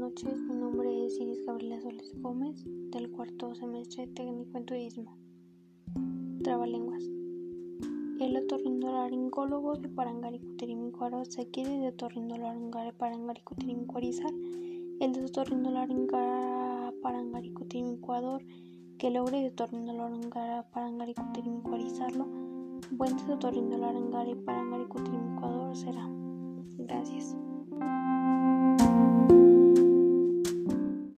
noches mi nombre es Iris Gabriela Soles Gómez, del cuarto semestre técnico en turismo. Trabalenguas. El otorrinolaringólogo de Parangaricutirimícuaro se quiere de otorrinolaringare parangaricutirimícuarizar. El de otorrinolaringara que logre de otorrinolaringara parangaricutirimícuarizarlo. Buen de otorrinolaringare parangaricutirimícuador será. Gracias.